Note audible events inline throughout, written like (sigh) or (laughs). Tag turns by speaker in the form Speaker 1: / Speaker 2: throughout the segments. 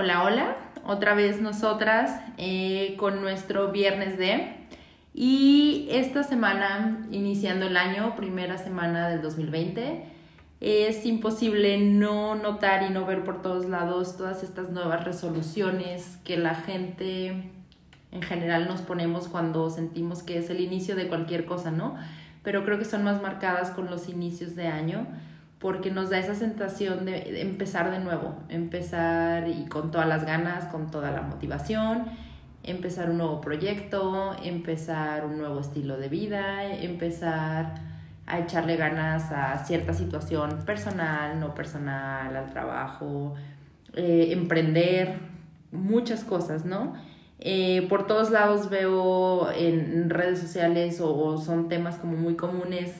Speaker 1: Hola, hola, otra vez nosotras eh, con nuestro viernes de... Y esta semana, iniciando el año, primera semana del 2020, es imposible no notar y no ver por todos lados todas estas nuevas resoluciones que la gente en general nos ponemos cuando sentimos que es el inicio de cualquier cosa, ¿no? Pero creo que son más marcadas con los inicios de año porque nos da esa sensación de empezar de nuevo, empezar y con todas las ganas, con toda la motivación, empezar un nuevo proyecto, empezar un nuevo estilo de vida, empezar a echarle ganas a cierta situación personal, no personal, al trabajo, eh, emprender, muchas cosas, ¿no? Eh, por todos lados veo en redes sociales o son temas como muy comunes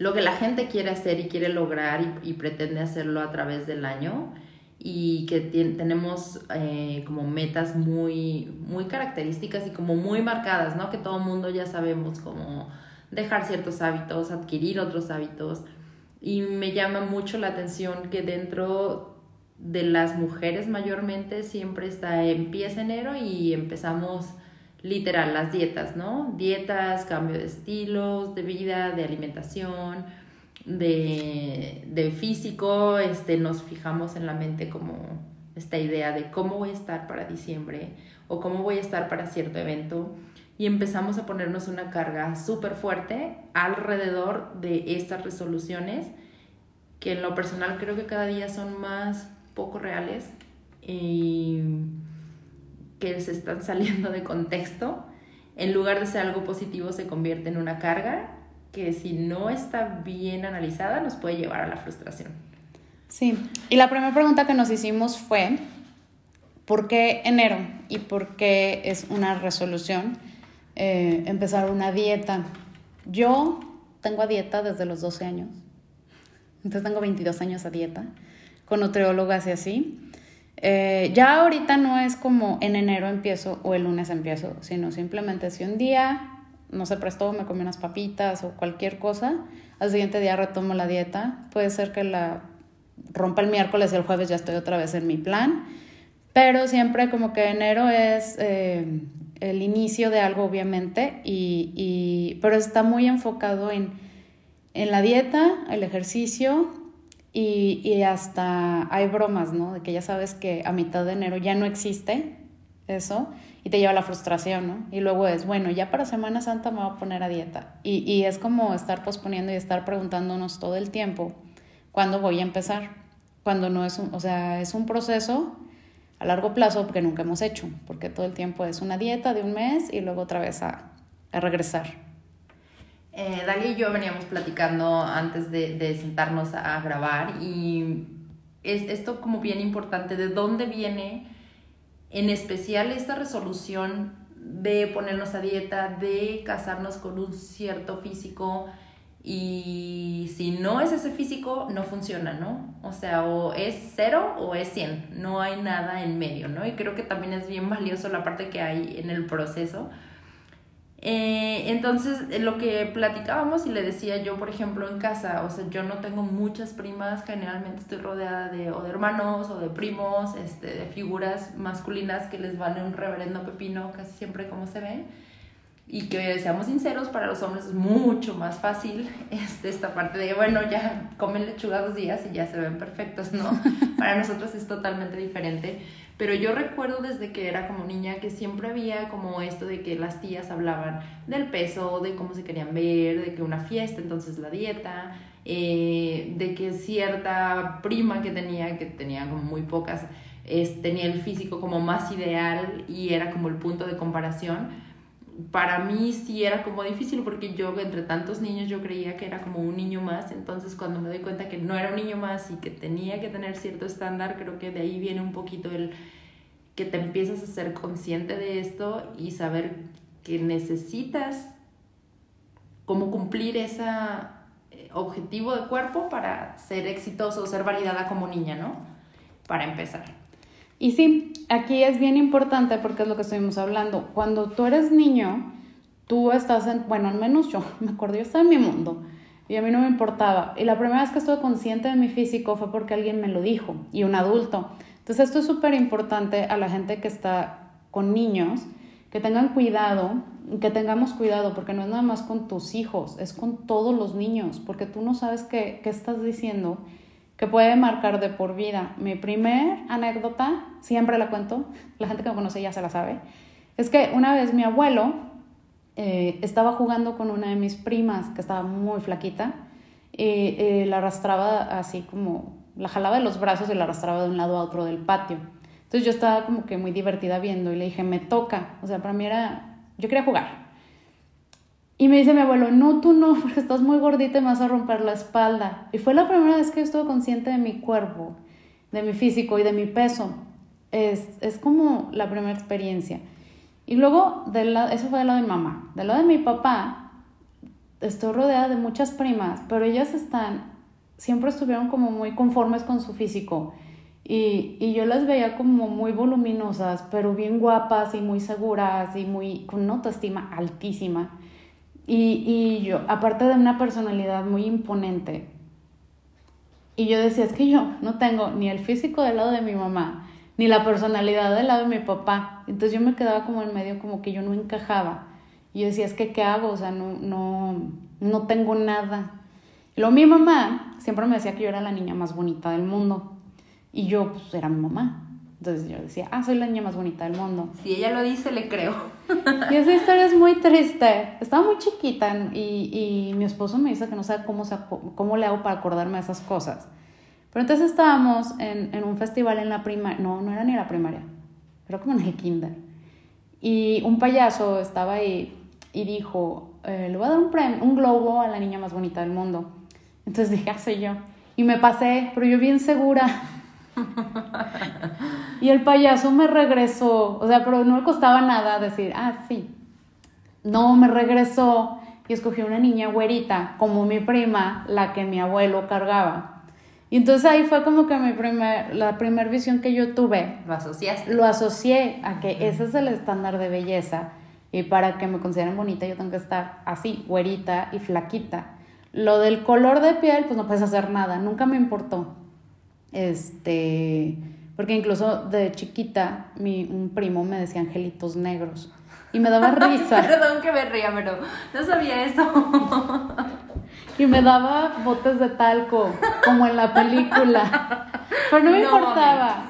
Speaker 1: lo que la gente quiere hacer y quiere lograr y, pretende hacerlo a través del año y que tenemos eh, como metas muy, muy características y como muy marcadas, ¿no? Que todo el mundo ya sabemos cómo dejar ciertos hábitos, adquirir otros hábitos. Y me llama mucho la atención que dentro de las mujeres mayormente siempre está empieza enero y empezamos literal, las dietas, ¿no? Dietas, cambio de estilos, de vida, de alimentación, de, de físico, este, nos fijamos en la mente como esta idea de cómo voy a estar para diciembre o cómo voy a estar para cierto evento y empezamos a ponernos una carga súper fuerte alrededor de estas resoluciones que en lo personal creo que cada día son más poco reales y que se están saliendo de contexto, en lugar de ser algo positivo, se convierte en una carga que si no está bien analizada nos puede llevar a la frustración.
Speaker 2: Sí, y la primera pregunta que nos hicimos fue, ¿por qué enero? ¿Y por qué es una resolución eh, empezar una dieta? Yo tengo a dieta desde los 12 años, entonces tengo 22 años a dieta, con nutriólogas y así. Eh, ya ahorita no es como en enero empiezo o el lunes empiezo, sino simplemente si un día no se prestó, me comí unas papitas o cualquier cosa, al siguiente día retomo la dieta. Puede ser que la rompa el miércoles y el jueves ya estoy otra vez en mi plan, pero siempre como que enero es eh, el inicio de algo, obviamente, y, y, pero está muy enfocado en, en la dieta, el ejercicio y, y, hasta hay bromas, ¿no? De que ya sabes que a mitad de enero ya no existe eso y te lleva la frustración, ¿no? Y luego es, bueno, ya para Semana Santa me voy a poner a dieta. Y, y es como estar posponiendo y estar preguntándonos todo el tiempo cuándo voy a empezar. Cuando no es un, o sea, es un proceso a largo plazo porque nunca hemos hecho, porque todo el tiempo es una dieta de un mes y luego otra vez a regresar.
Speaker 1: Eh, Dalia y yo veníamos platicando antes de, de sentarnos a grabar y es esto como bien importante, de dónde viene en especial esta resolución de ponernos a dieta, de casarnos con un cierto físico y si no es ese físico, no funciona, ¿no? O sea, o es cero o es cien, no hay nada en medio, ¿no? Y creo que también es bien valioso la parte que hay en el proceso eh, entonces, eh, lo que platicábamos y le decía yo, por ejemplo, en casa, o sea, yo no tengo muchas primas, generalmente estoy rodeada de, o de hermanos o de primos, este, de figuras masculinas que les vale un reverendo pepino casi siempre como se ven. Y que seamos sinceros, para los hombres es mucho más fácil (laughs) este, esta parte de, bueno, ya comen lechuga dos días y ya se ven perfectos, ¿no? (laughs) para nosotros es totalmente diferente. Pero yo recuerdo desde que era como niña que siempre había como esto de que las tías hablaban del peso, de cómo se querían ver, de que una fiesta, entonces la dieta, eh, de que cierta prima que tenía, que tenía como muy pocas, tenía el físico como más ideal y era como el punto de comparación. Para mí sí era como difícil porque yo entre tantos niños yo creía que era como un niño más, entonces cuando me doy cuenta que no era un niño más y que tenía que tener cierto estándar, creo que de ahí viene un poquito el que te empiezas a ser consciente de esto y saber que necesitas como cumplir ese eh, objetivo de cuerpo para ser exitoso, ser validada como niña, ¿no? Para empezar.
Speaker 2: Y sí, aquí es bien importante porque es lo que estuvimos hablando. Cuando tú eres niño, tú estás en, bueno, al menos yo, (laughs) me acuerdo, yo estaba en mi mundo y a mí no me importaba. Y la primera vez que estuve consciente de mi físico fue porque alguien me lo dijo y un adulto. Entonces esto es súper importante a la gente que está con niños, que tengan cuidado, que tengamos cuidado, porque no es nada más con tus hijos, es con todos los niños, porque tú no sabes qué, qué estás diciendo que puede marcar de por vida. Mi primer anécdota, siempre la cuento, la gente que me conoce ya se la sabe, es que una vez mi abuelo eh, estaba jugando con una de mis primas que estaba muy flaquita y eh, la arrastraba así como, la jalaba de los brazos y la arrastraba de un lado a otro del patio. Entonces yo estaba como que muy divertida viendo y le dije, me toca. O sea, para mí era, yo quería jugar. Y me dice mi abuelo, no, tú no, (laughs) porque estás muy gordita y me vas a romper la espalda. Y fue la primera vez que yo estuve consciente de mi cuerpo, de mi físico y de mi peso. Es, es como la primera experiencia. Y luego, del lado, eso fue del lado de mi mamá. Del lado de mi papá, estoy rodeada de muchas primas, pero ellas están, siempre estuvieron como muy conformes con su físico. Y, y, yo las veía como muy voluminosas, pero bien guapas y muy seguras y muy, con una autoestima altísima. Y, y yo, aparte de una personalidad muy imponente, y yo decía, es que yo no tengo ni el físico del lado de mi mamá, ni la personalidad del lado de mi papá. Entonces yo me quedaba como en medio, como que yo no encajaba. Y yo decía, es que, ¿qué hago? O sea, no, no, no tengo nada. Luego mi mamá siempre me decía que yo era la niña más bonita del mundo. Y yo, pues, era mi mamá. Entonces yo decía, ah, soy la niña más bonita del mundo.
Speaker 1: Si ella lo dice, le creo. (laughs)
Speaker 2: Y esa historia es muy triste. Estaba muy chiquita y, y mi esposo me dice que no sabe cómo, cómo le hago para acordarme de esas cosas. Pero entonces estábamos en, en un festival en la primaria, no, no era ni la primaria, era como en el kinder. Y un payaso estaba ahí y dijo, eh, le voy a dar un, premio, un globo a la niña más bonita del mundo. Entonces dije, ah, soy yo. Y me pasé, pero yo bien segura. Y el payaso me regresó, o sea, pero no me costaba nada decir, ah, sí. No, me regresó y escogió una niña güerita, como mi prima, la que mi abuelo cargaba. Y entonces ahí fue como que mi primer, la primera visión que yo tuve.
Speaker 1: Lo asociaste.
Speaker 2: Lo asocié a que ese es el estándar de belleza. Y para que me consideren bonita yo tengo que estar así, güerita y flaquita. Lo del color de piel, pues no puedes hacer nada. Nunca me importó. Este, porque incluso de chiquita, mi, un primo me decía angelitos negros. Y me daba (laughs) risa.
Speaker 1: Perdón que me ría, pero no sabía eso.
Speaker 2: y me daba botes de talco, como en la película. Pero no me importaba.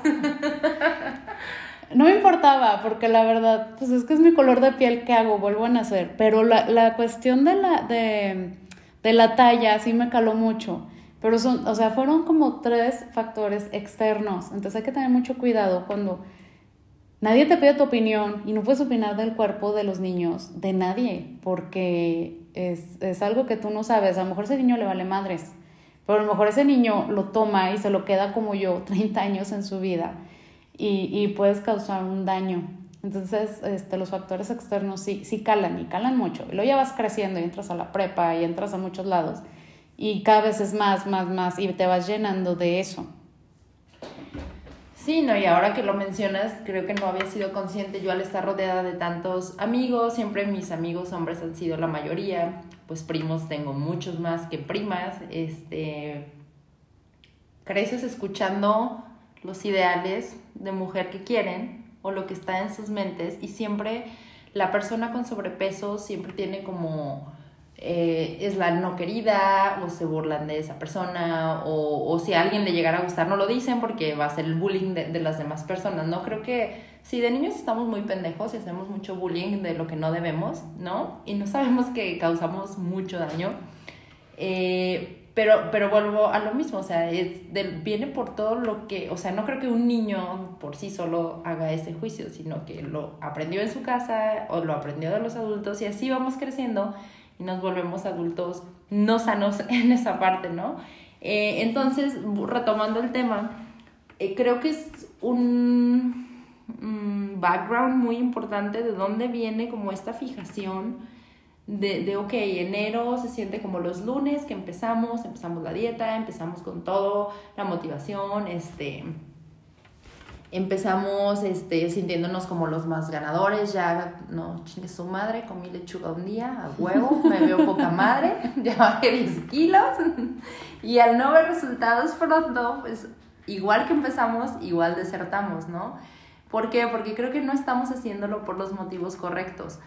Speaker 2: No me importaba, porque la verdad, pues es que es mi color de piel, ¿qué hago? Vuelvo a nacer. Pero la, la cuestión de la, de, de la talla sí me caló mucho. Pero son, o sea, fueron como tres factores externos. Entonces hay que tener mucho cuidado cuando nadie te pide tu opinión y no puedes opinar del cuerpo de los niños, de nadie, porque es, es algo que tú no sabes. A lo mejor ese niño le vale madres, pero a lo mejor ese niño lo toma y se lo queda como yo (laughs) 30 años en su vida y, y puedes causar un daño. Entonces, este, los factores externos sí, sí calan y calan mucho. Y luego ya vas creciendo y entras a la prepa y entras a muchos lados y cada vez es más, más, más y te vas llenando de eso.
Speaker 1: Sí, no, y ahora que lo mencionas, creo que no había sido consciente yo al estar rodeada de tantos amigos, siempre mis amigos hombres han sido la mayoría, pues primos tengo muchos más que primas, este, creces escuchando los ideales de mujer que quieren o lo que está en sus mentes y siempre la persona con sobrepeso siempre tiene como eh, es la no querida o se burlan de esa persona o, o, si a alguien le llegara a gustar no lo dicen porque va a ser el bullying de, de, las demás personas, ¿no? Creo que si de niños estamos muy pendejos y hacemos mucho bullying de lo que no debemos, ¿no? Y no sabemos que causamos mucho daño. Eh, pero, pero vuelvo a lo mismo, o sea, es del, viene por todo lo que, o sea, no creo que un niño por sí solo haga ese juicio, sino que lo aprendió en su casa o lo aprendió de los adultos y así vamos creciendo y nos volvemos adultos no sanos (laughs) en esa parte, ¿no? Eh, entonces, retomando el tema, eh, creo que es un, background muy importante de dónde viene como esta fijación de, de, ok, enero se siente como los lunes que empezamos, empezamos la dieta, empezamos con todo, la motivación, este empezamos este, sintiéndonos como los más ganadores, ya no chingue su madre, comí lechuga un día, a huevo, (laughs) me veo poca madre, (laughs) ya bajé 10 kilos (laughs) y al no ver resultados pronto, pues igual que empezamos, igual desertamos, ¿no? ¿Por qué? Porque creo que no estamos haciéndolo por los motivos correctos.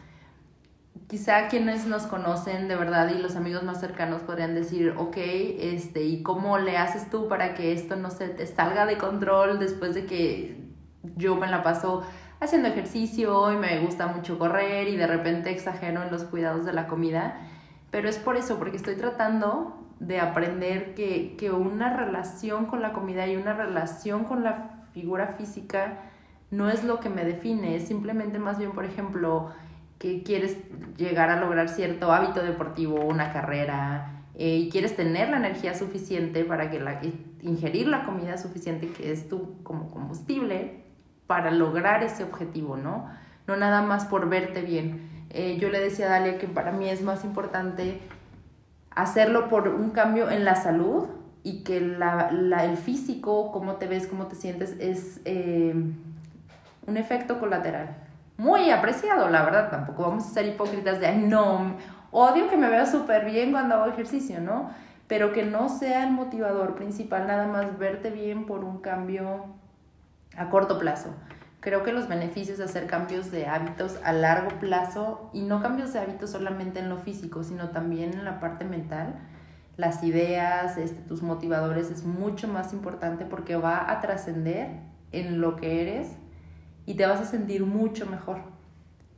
Speaker 1: Quizá quienes nos conocen de verdad y los amigos más cercanos podrían decir, ok, este, ¿y cómo le haces tú para que esto no se te salga de control después de que yo me la paso haciendo ejercicio y me gusta mucho correr y de repente exagero en los cuidados de la comida? Pero es por eso, porque estoy tratando de aprender que, que una relación con la comida y una relación con la figura física no es lo que me define, es simplemente más bien, por ejemplo, que quieres llegar a lograr cierto hábito deportivo, una carrera, eh, y quieres tener la energía suficiente para que la, ingerir la comida suficiente que es tu como combustible para lograr ese objetivo, ¿no? No nada más por verte bien. Eh, yo le decía a Dalia que para mí es más importante hacerlo por un cambio en la salud y que la, el físico, cómo te ves, cómo te sientes, es eh, un efecto colateral. Muy apreciado, la verdad, tampoco vamos a ser hipócritas de, no, odio que me veo súper bien cuando hago ejercicio, ¿no? Pero que no sea el motivador principal, nada más verte bien por un cambio a corto plazo. Creo que los beneficios de hacer cambios de hábitos a largo plazo, y no cambios de hábitos solamente en lo físico, sino también en la parte mental, las ideas, este, tus motivadores, es mucho más importante porque va a trascender en lo que eres y te vas a sentir mucho mejor.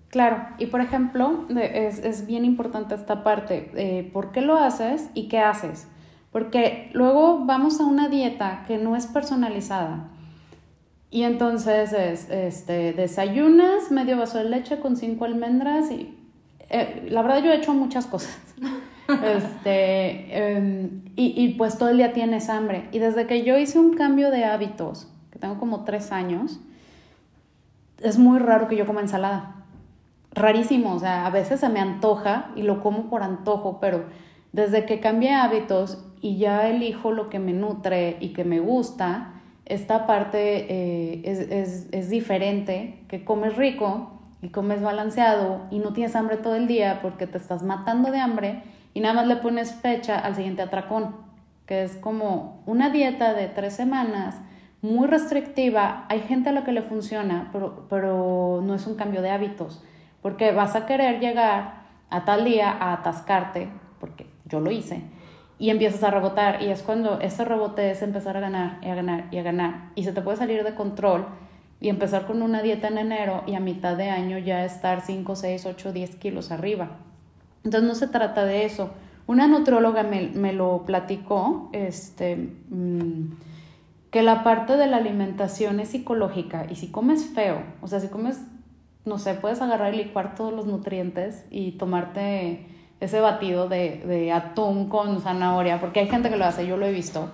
Speaker 2: Claro, y por ejemplo, es, es bien importante esta parte, eh, ¿por qué lo haces y qué haces? Porque luego vamos a una dieta que no es personalizada. Y entonces es, este, desayunas medio vaso de leche con cinco almendras y eh, la verdad yo he hecho muchas cosas. (laughs) este, em, y, y, pues todo el día tienes hambre. Y desde que yo hice un cambio de hábitos, que tengo como tres años, es muy raro que yo coma ensalada. Rarísimo, o sea, a veces se me antoja y lo como por antojo, pero desde que cambié hábitos y ya elijo lo que me nutre y que me gusta, esta parte eh, es, es, es diferente, que comes rico y comes balanceado y no tienes hambre todo el día porque te estás matando de hambre y nada más le pones fecha al siguiente atracón, que es como una dieta de tres semanas muy restrictiva, hay gente a la que le funciona, pero, pero no es un cambio de hábitos, porque vas a querer llegar a tal día a atascarte, porque yo lo hice, y empiezas a rebotar, y es cuando ese rebote es empezar a ganar y a ganar y a ganar, y se te puede salir de control y empezar con una dieta en enero y a mitad de año ya estar 5, 6, 8, 10 kilos arriba. Entonces no se trata de eso. Una nutróloga me, me lo platicó, este... Mmm, que la parte de la alimentación es psicológica y si comes feo, o sea, si comes, no sé, puedes agarrar y licuar todos los nutrientes y tomarte ese batido de, de atún con zanahoria, porque hay gente que lo hace, yo lo he visto,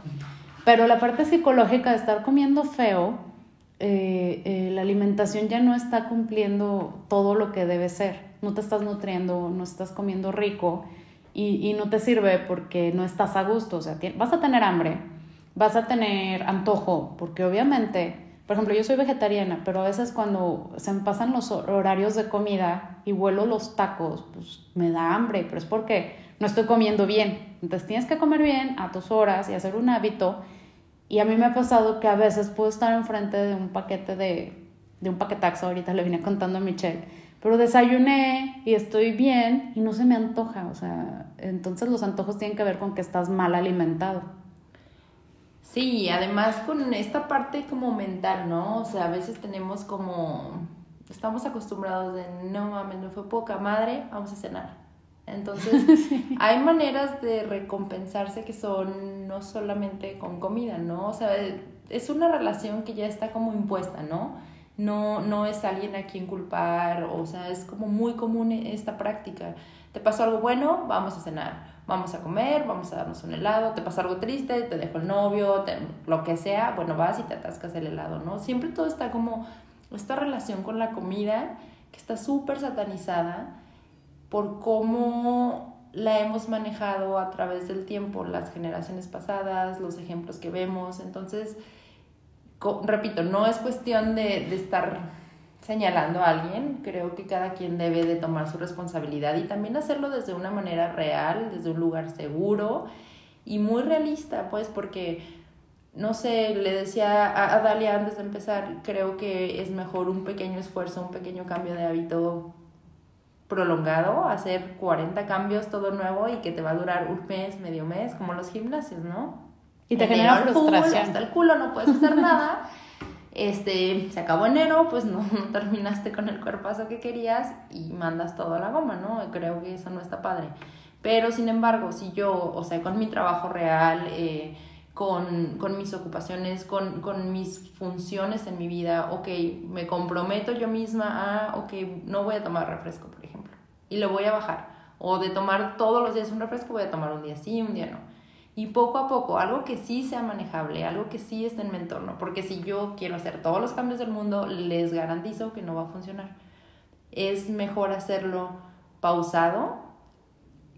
Speaker 2: pero la parte psicológica de estar comiendo feo, eh, eh, la alimentación ya no está cumpliendo todo lo que debe ser, no te estás nutriendo, no estás comiendo rico y, y no te sirve porque no estás a gusto, o sea, vas a tener hambre vas a tener antojo, porque obviamente, por ejemplo, yo soy vegetariana, pero a veces cuando se me pasan los horarios de comida y vuelo los tacos, pues me da hambre, pero es porque no estoy comiendo bien. Entonces tienes que comer bien a tus horas y hacer un hábito. Y a mí me ha pasado que a veces puedo estar enfrente de un paquete de, de un paquetaxo, ahorita le vine contando a Michelle, pero desayuné y estoy bien y no se me antoja, o sea, entonces los antojos tienen que ver con que estás mal alimentado.
Speaker 1: Sí, además con esta parte como mental, ¿no? O sea, a veces tenemos como, estamos acostumbrados de, no mames, me fue poca madre, vamos a cenar. Entonces, (laughs) hay maneras de recompensarse que son no solamente con comida, ¿no? O sea, es una relación que ya está como impuesta, ¿no? No, no es alguien a quien culpar, o sea, es como muy común esta práctica. ¿Te pasó algo bueno? Vamos a cenar vamos a comer, vamos a darnos un helado, te pasa algo triste, te dejo el novio, lo que sea, bueno, vas y te atascas el helado, ¿no? Siempre todo está como esta relación con la comida que está súper satanizada por cómo la hemos manejado a través del tiempo, las generaciones pasadas, los ejemplos que vemos. Entonces, repito, no es cuestión de, estar señalando a alguien, creo que cada quien debe de tomar su responsabilidad y también hacerlo desde una manera real, desde un lugar seguro y muy realista, pues porque no sé, le decía a, a Dalia antes de empezar, creo que es mejor un pequeño esfuerzo, un pequeño cambio de hábito prolongado, hacer 40 cambios todo nuevo y que te va a durar un mes, medio mes, como los gimnasios, ¿no?
Speaker 2: Y te genera frustración.
Speaker 1: hasta el culo, no puedes hacer nada. (laughs) Este, se acabó enero, pues (laughs) no, terminaste con el cuerpazo que querías y mandas todo a la goma, ¿no? Creo que eso no está padre. Pero sin embargo, si yo, o sea, con mi trabajo real, eh, con, con, mis ocupaciones, con, con, mis funciones en mi vida, ok, me comprometo yo misma a, ok, no voy a tomar refresco, por ejemplo, y lo voy a bajar. O de tomar todos los días un refresco, voy a tomar un día sí, un día no. Y poco a poco, algo que sí sea manejable, algo que sí esté en mi entorno, porque si yo quiero hacer todos los cambios del mundo, les garantizo que no va a funcionar. Es mejor hacerlo pausado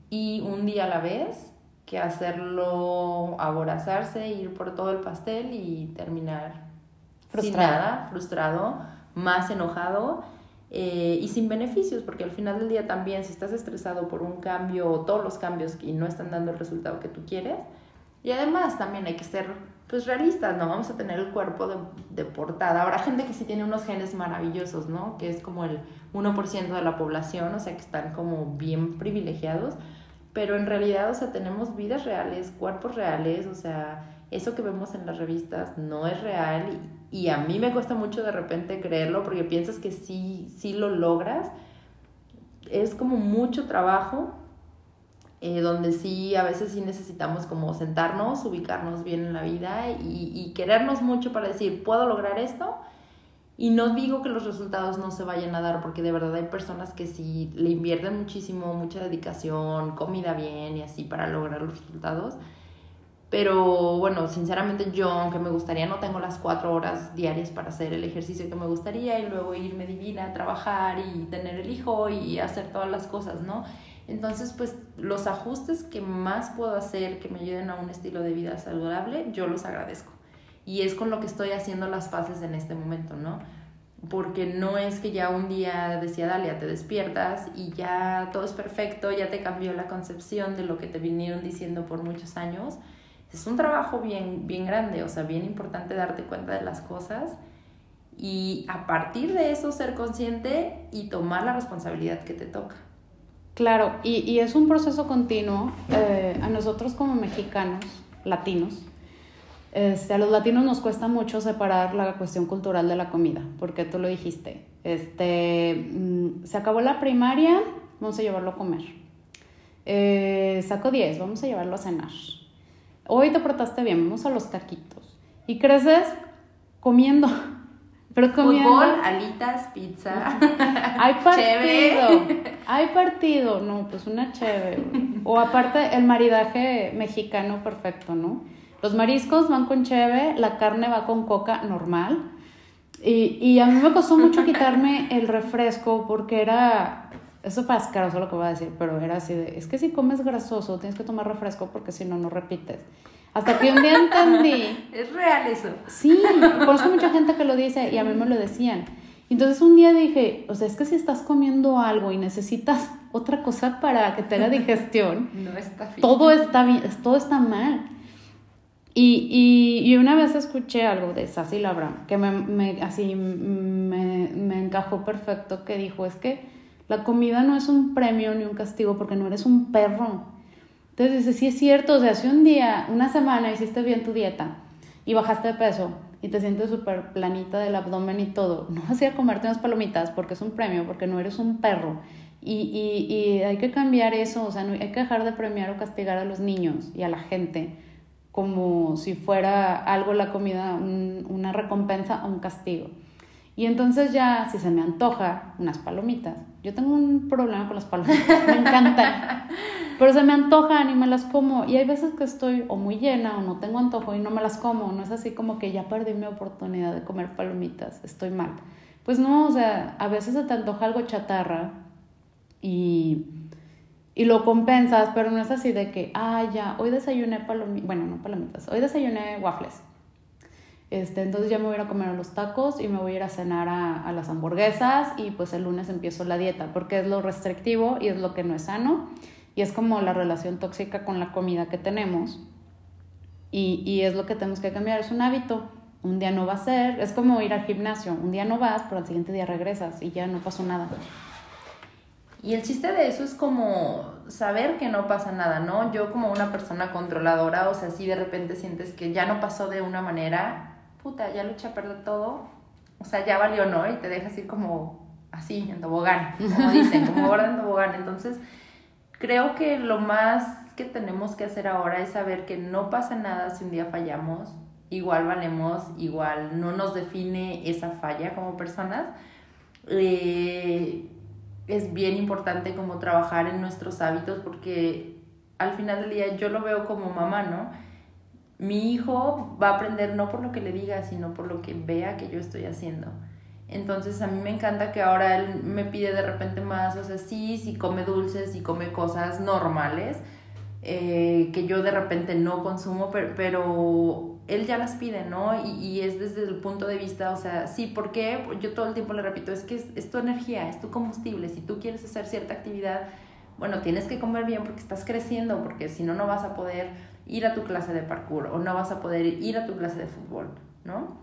Speaker 1: y un día a la vez que hacerlo aborazarse, ir por todo el pastel y terminar frustrado. sin nada, frustrado, más enojado eh, y sin beneficios, porque al final del día también si estás estresado por un cambio o todos los cambios y no están dando el resultado que tú quieres, y además también hay que ser pues realistas, no vamos a tener el cuerpo de, de portada. Habrá gente que sí tiene unos genes maravillosos, ¿no? Que es como el 1% de la población, o sea que están como bien privilegiados, pero en realidad, o sea, tenemos vidas reales, cuerpos reales, o sea, eso que vemos en las revistas no es real y, a mí me cuesta mucho de repente creerlo porque piensas que sí, sí lo logras. Es como mucho trabajo, eh, donde sí, a veces sí necesitamos como sentarnos, ubicarnos bien en la vida y, y querernos mucho para decir, puedo lograr esto y no digo que los resultados no se vayan a dar, porque de verdad hay personas que sí le invierten muchísimo, mucha dedicación, comida bien y así para lograr los resultados. Pero bueno, sinceramente yo, aunque me gustaría, no tengo las cuatro horas diarias para hacer el ejercicio que me gustaría y luego irme divina a trabajar y tener el hijo y hacer todas las cosas, ¿no? Entonces, pues los ajustes que más puedo hacer que me ayuden a un estilo de vida saludable, yo los agradezco. Y es con lo que estoy haciendo las paces en este momento, ¿no? Porque no es que ya un día decía Dalia, te despiertas y ya todo es perfecto, ya te cambió la concepción de lo que te vinieron diciendo por muchos años. Es un trabajo bien, bien grande, o sea, bien importante darte cuenta de las cosas y a partir de eso ser consciente y tomar la responsabilidad que te toca.
Speaker 2: Claro, y, y es un proceso continuo. Eh, a nosotros como mexicanos, latinos, este, a los latinos nos cuesta mucho separar la cuestión cultural de la comida, porque tú lo dijiste. Este, mm, se acabó la primaria, vamos a llevarlo a comer. Eh, saco 10, vamos a llevarlo a cenar. Hoy te portaste bien, vamos a los taquitos. Y creces comiendo. (laughs)
Speaker 1: Pero comiendo. Fútbol, alitas, pizza.
Speaker 2: Hay (laughs) partido. Hay partido. No, pues una chévere. O aparte, el maridaje mexicano perfecto, ¿no? Los mariscos van con cheve, la carne va con coca normal. Y, y a mí me costó mucho quitarme el refresco porque era, eso fue asqueroso lo que voy a decir, pero era así de, es que si comes grasoso tienes que tomar refresco porque si no, no repites. Hasta que un día entendí. (laughs)
Speaker 1: es real eso.
Speaker 2: Sí, conozco mucha gente que lo dice y a mí me lo decían. Entonces un día dije, o sea, es que si estás comiendo algo y necesitas (laughs) otra cosa para que te haga digestión,
Speaker 1: no está bien.
Speaker 2: Todo está bien, todo está mal. Y, y, una vez escuché algo de Sassy Labram que me, me así me, me, encajó perfecto, que dijo, es que la comida no es un premio ni un castigo porque no eres un perro. Entonces dice, sí es cierto, o sea, si un día, una semana hiciste bien tu dieta y bajaste de peso y te sientes súper planita del abdomen y todo, no vas a comerte unas palomitas porque es un premio, porque no eres un perro. Y, y, y hay que cambiar eso, o sea, hay que dejar de premiar o castigar a los niños y a la gente como si fuera algo la comida, una recompensa o un castigo. Y entonces ya, si se me antoja unas palomitas, yo tengo un problema con las palomitas, me (laughs) encantan, pero se me antojan y me las como. Y hay veces que estoy o muy llena o no tengo antojo y no me las como. No es así como que ya perdí mi oportunidad de comer palomitas, estoy mal. Pues no, o sea, a veces se te antoja algo chatarra y y lo compensas, pero no es así de que, ah, ya, hoy desayuné palomitas, bueno, no palomitas, hoy desayuné waffles. Este, entonces ya me voy a ir a comer a los tacos y me voy a ir a cenar a, a, las hamburguesas y pues el lunes empiezo la dieta, porque es lo restrictivo y es lo que no es sano y es como la relación tóxica con la comida que tenemos. Y, y es lo que tenemos que cambiar, es un hábito. Un día no va a ser, es como ir al gimnasio, un día no vas, pero al siguiente día regresas y ya no pasó nada.
Speaker 1: Y el chiste de eso es como saber que no pasa nada, ¿no? Yo como una persona controladora, o sea, si de repente sientes que ya no pasó de una manera, puta, ya lo eché a perder todo, o sea, ya valió, ¿no? Y te dejas ir como así, en tobogán, como dicen, como (laughs) gorda en tobogán. Entonces, creo que lo más que tenemos que hacer ahora es saber que no pasa nada si un día fallamos, igual valemos, igual no nos define esa falla como personas. Eh, es bien importante como trabajar en nuestros hábitos porque al final del día yo lo veo como mamá, ¿no? Mi hijo va a aprender no por lo que le diga, sino por lo que vea que yo estoy haciendo. Entonces a mí me encanta que ahora él me pide de repente más, o sea, sí, sí come dulces y come cosas normales, eh, que yo de repente no consumo, pero, pero él ya las pide, ¿no? Y, y, es desde el punto de vista, o sea, sí, ¿por qué? Yo todo el tiempo le repito, es que es, es, tu energía, es tu combustible. Si tú quieres hacer cierta actividad, bueno, tienes que comer bien porque estás creciendo, porque si no, no vas a poder ir a tu clase de parkour o no vas a poder ir a tu clase de fútbol, ¿no?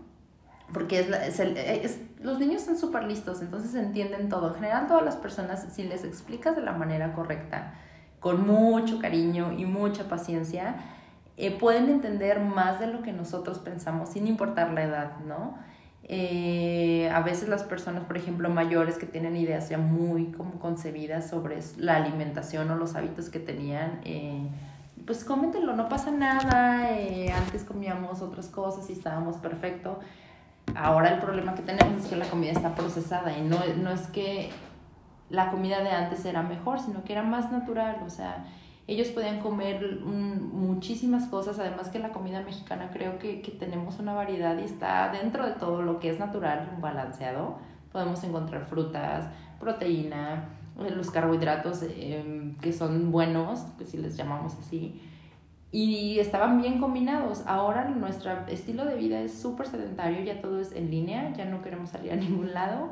Speaker 1: Porque es, es, el, es los niños son súper listos, entonces entienden todo. En general, todas las personas, si les explicas de la manera correcta, con mucho cariño y mucha paciencia, eh, pueden entender más de lo que nosotros pensamos, sin importar la edad, ¿no? Eh, a veces las personas, por ejemplo, mayores que tienen ideas ya muy como concebidas sobre la alimentación o los hábitos que tenían, eh, pues cómetelo, no pasa nada, antes comíamos otras cosas y estábamos perfecto. Ahora el problema que tenemos es que la comida está procesada y no, no es que la comida de antes era mejor, sino que era más natural, o sea, ellos podían comer muchísimas cosas, además que la comida mexicana creo que, que, tenemos una variedad y está dentro de todo lo que es natural, balanceado. Podemos encontrar frutas, proteína, eh, los carbohidratos eh, que son buenos, que si les llamamos así, y estaban bien combinados. Ahora nuestro estilo de vida es súper sedentario, ya todo es en línea, ya no queremos salir a ningún lado.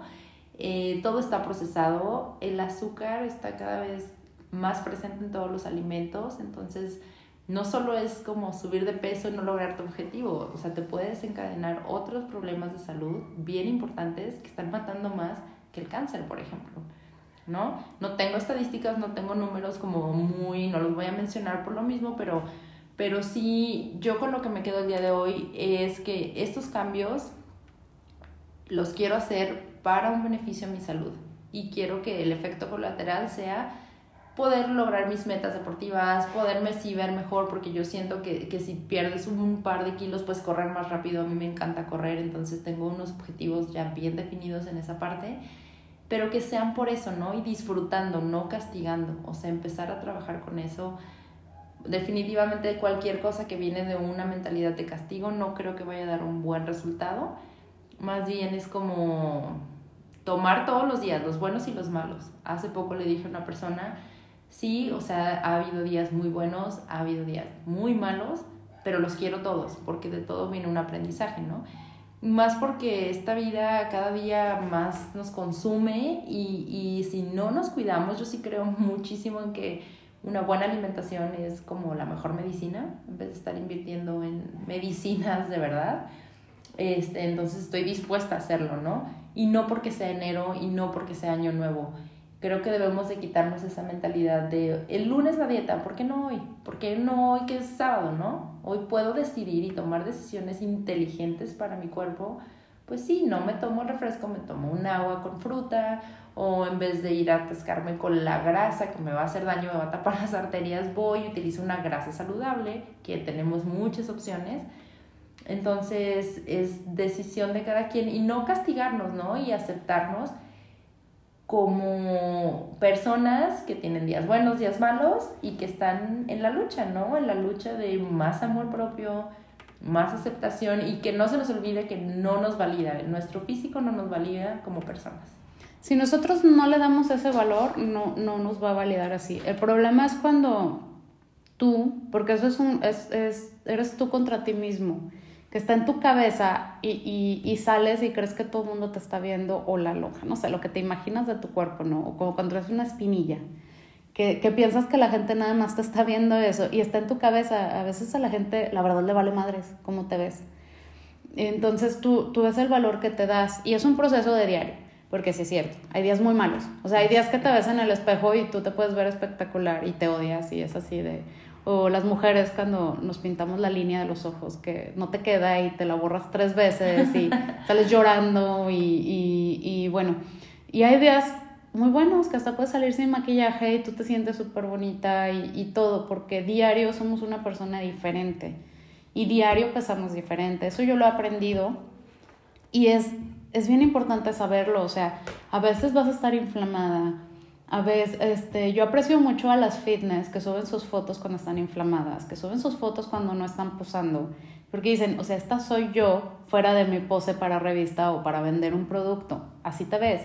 Speaker 1: Eh, todo está procesado, el azúcar está cada vez más presente en todos los alimentos, entonces no solo es como subir de peso y no lograr tu objetivo, o sea, te puede desencadenar otros problemas de salud bien importantes que están matando más que el cáncer, por ejemplo. ¿No? No tengo estadísticas, no tengo números como muy, no los voy a mencionar por lo mismo, pero, pero sí, yo con lo que me quedo el día de hoy es que estos cambios los quiero hacer para un beneficio a mi salud y quiero que el efecto colateral sea poder lograr mis metas deportivas, poderme ver mejor, porque yo siento que, que, si pierdes un par de kilos, puedes correr más rápido. A mí me encanta correr, entonces tengo unos objetivos ya bien definidos en esa parte, pero que sean por eso, ¿no? Y disfrutando, no castigando, o sea, empezar a trabajar con eso. Definitivamente cualquier cosa que viene de una mentalidad de castigo no creo que vaya a dar un buen resultado. Más bien es como tomar todos los días, los buenos y los malos. Hace poco le dije a una persona, Sí, o sea, ha habido días muy buenos, ha habido días muy malos, pero los quiero todos, porque de todo viene un aprendizaje, ¿no? Más porque esta vida cada día más nos consume y, y si no nos cuidamos, yo sí creo muchísimo en que una buena alimentación es como la mejor medicina, en vez de estar invirtiendo en medicinas de verdad. Este, entonces estoy dispuesta a hacerlo, ¿no? Y no porque sea enero y no porque sea año nuevo creo que debemos de quitarnos esa mentalidad de el lunes la dieta, ¿por qué no hoy? ¿Por qué no hoy que es sábado, no? Hoy puedo decidir y tomar decisiones inteligentes para mi cuerpo. Pues sí, no me tomo refresco, me tomo un agua con fruta o en vez de ir a atascarme con la grasa que me va a hacer daño, me va a tapar (laughs) las arterias, voy y utilizo una grasa saludable, que tenemos muchas opciones. Entonces es decisión de cada quien y no castigarnos, ¿no? Y aceptarnos como personas que tienen días buenos, días malos y que están en la lucha, ¿no? En la lucha de más amor propio, más aceptación y que no se nos olvide que no nos valida, nuestro físico no nos valida como personas.
Speaker 2: Si nosotros no le damos ese valor, no, no nos va a validar así. El problema es cuando tú, porque eso es un, es, es, eres tú contra ti mismo que está en tu cabeza y, y, sales y crees que todo el mundo te está viendo o la loja, no sé, lo que te imaginas de tu cuerpo, ¿no? O como cuando eres una espinilla, que, que, piensas que la gente nada más te está viendo eso y está en tu cabeza. A veces a la gente, la verdad, le vale madres cómo te ves. Entonces tú, tú ves el valor que te das y es un proceso de diario, porque sí es cierto, hay días muy malos. O sea, hay días que te ves en el espejo y tú te puedes ver espectacular y te odias y es así de... O las mujeres cuando nos pintamos la línea de los ojos, que no te queda y te la borras tres veces y (laughs) sales llorando y, y, y bueno, y hay días muy buenos, que hasta puedes salir sin maquillaje y tú te sientes súper bonita y, y, todo, porque diario somos una persona diferente y diario pesamos diferente. Eso yo lo he aprendido y es, es bien importante saberlo, o sea, a veces vas a estar inflamada, a veces, este, yo aprecio mucho a las fitness que suben sus fotos cuando están inflamadas, que suben sus fotos cuando no están posando, porque dicen, o sea, esta soy yo fuera de mi pose para revista o para vender un producto, así te ves.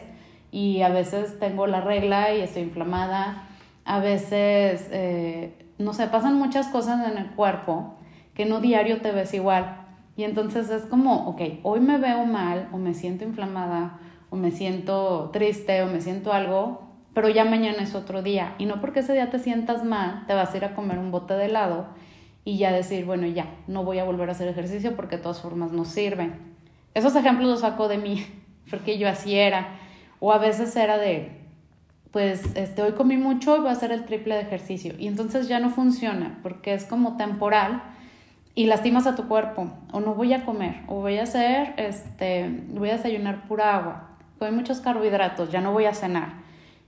Speaker 2: Y a veces tengo la regla y estoy inflamada, a veces, eh, no sé, pasan muchas cosas en el cuerpo que no diario te ves igual. Y entonces es como, ok, hoy me veo mal o me siento inflamada o me siento triste o me siento algo, pero ya mañana es otro día. Y no porque ese día te sientas mal, te vas a ir a comer un bote de helado y ya decir, bueno, ya, no voy a volver a hacer ejercicio porque de todas formas no sirven. Esos ejemplos los saco de mí, (laughs) porque yo así era. O a veces era de, pues este, hoy comí mucho y voy a hacer el triple de ejercicio. Y entonces ya no funciona porque es como temporal y lastimas a tu cuerpo. O no voy a comer, o voy a hacer, este, voy a desayunar pura agua. Comí muchos carbohidratos, ya no voy a cenar.